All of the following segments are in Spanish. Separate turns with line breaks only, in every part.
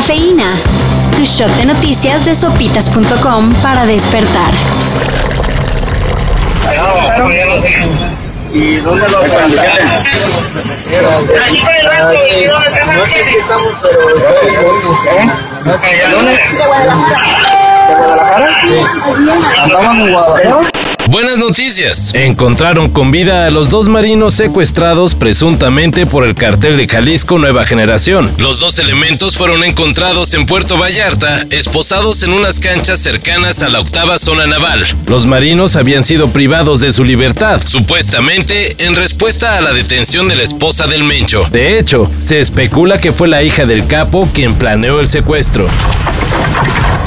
Cafeína. Tu shot de noticias de sopitas.com para despertar.
¿Y dónde lo Aquí por el banco. No sé si estamos, pero... ¿Dónde? ¿De Guadalajara? ¿De Guadalajara? Sí. Andamos en Guadalajara.
Buenas noticias. Encontraron con vida a los dos marinos secuestrados presuntamente por el cartel de Jalisco Nueva Generación. Los dos elementos fueron encontrados en Puerto Vallarta, esposados en unas canchas cercanas a la octava zona naval. Los marinos habían sido privados de su libertad, supuestamente en respuesta a la detención de la esposa del Mencho. De hecho, se especula que fue la hija del capo quien planeó el secuestro.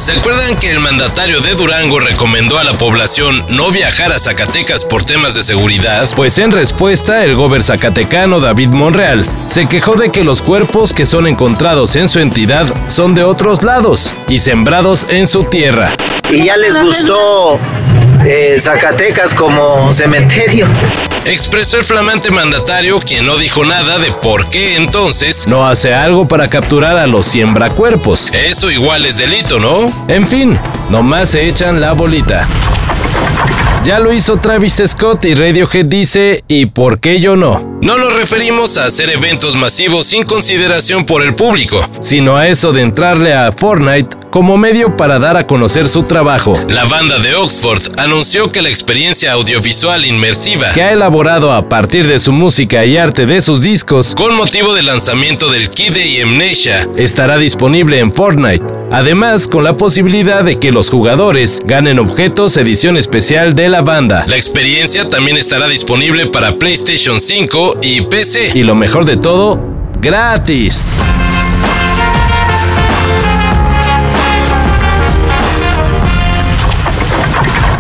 ¿Se acuerdan que el mandatario de Durango recomendó a la población no viajar a Zacatecas por temas de seguridad? Pues en respuesta, el gober zacatecano David Monreal se quejó de que los cuerpos que son encontrados en su entidad son de otros lados y sembrados en su tierra.
Y ya les gustó eh, Zacatecas como cementerio.
Expresó el flamante mandatario, quien no dijo nada de por qué entonces no hace algo para capturar a los siembracuerpos. Eso igual es delito, ¿no? En fin, nomás se echan la bolita. Ya lo hizo Travis Scott y Radiohead dice, ¿y por qué yo no? No nos referimos a hacer eventos masivos sin consideración por el público, sino a eso de entrarle a Fortnite como medio para dar a conocer su trabajo. La banda de Oxford anunció que la experiencia audiovisual inmersiva que ha elaborado a partir de su música y arte de sus discos con motivo del lanzamiento del Kid y Amnesia estará disponible en Fortnite. Además, con la posibilidad de que los jugadores ganen objetos edición especial de la banda. La experiencia también estará disponible para PlayStation 5 y PC. Y lo mejor de todo, gratis.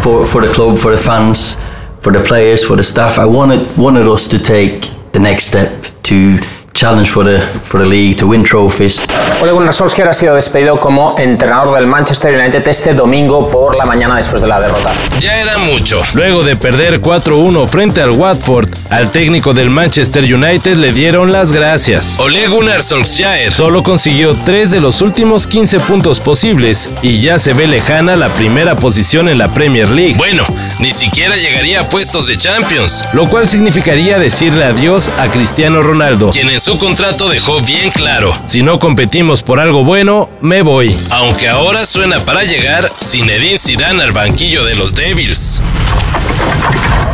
for, for the club, for the fans, for the players, for the staff. I wanted wanted us to take the next step to challenge for the for the league to win trophies.
Ole Gunnar Solskjaer ha sido despedido como entrenador del Manchester United este domingo por la mañana después de la derrota.
Ya era mucho. Luego de perder 4-1 frente al Watford, al técnico del Manchester United le dieron las gracias. Ole Gunnar Solskjaer solo consiguió 3 de los últimos 15 puntos posibles y ya se ve lejana la primera posición en la Premier League. Bueno, ni siquiera llegaría a puestos de Champions, lo cual significaría decirle adiós a Cristiano Ronaldo, quien en su contrato dejó bien claro, si no competimos por algo bueno, me voy. Aunque ahora suena para llegar Zinedine Zidane al banquillo de los Devils.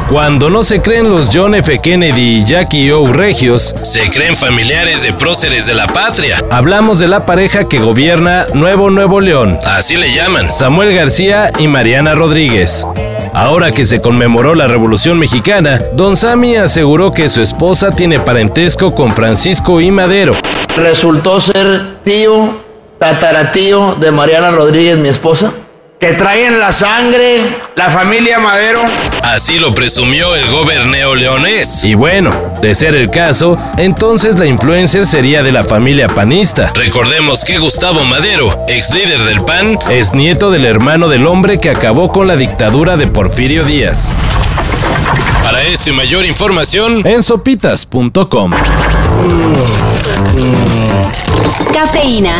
Cuando no se creen los John F. Kennedy y Jackie O. Regios, se creen familiares de próceres de la patria. Hablamos de la pareja que gobierna Nuevo Nuevo León, así le llaman, Samuel García y Mariana Rodríguez. Ahora que se conmemoró la Revolución Mexicana, Don Sammy aseguró que su esposa tiene parentesco con Francisco I. Madero.
Resultó ser tío, tataratío de Mariana Rodríguez, mi esposa que traen la sangre, la familia Madero.
Así lo presumió el goberneo leonés. Y bueno, de ser el caso, entonces la influencer sería de la familia panista. Recordemos que Gustavo Madero, ex líder del PAN, es nieto del hermano del hombre que acabó con la dictadura de Porfirio Díaz. Para esto y mayor información, en sopitas.com.
Cafeína.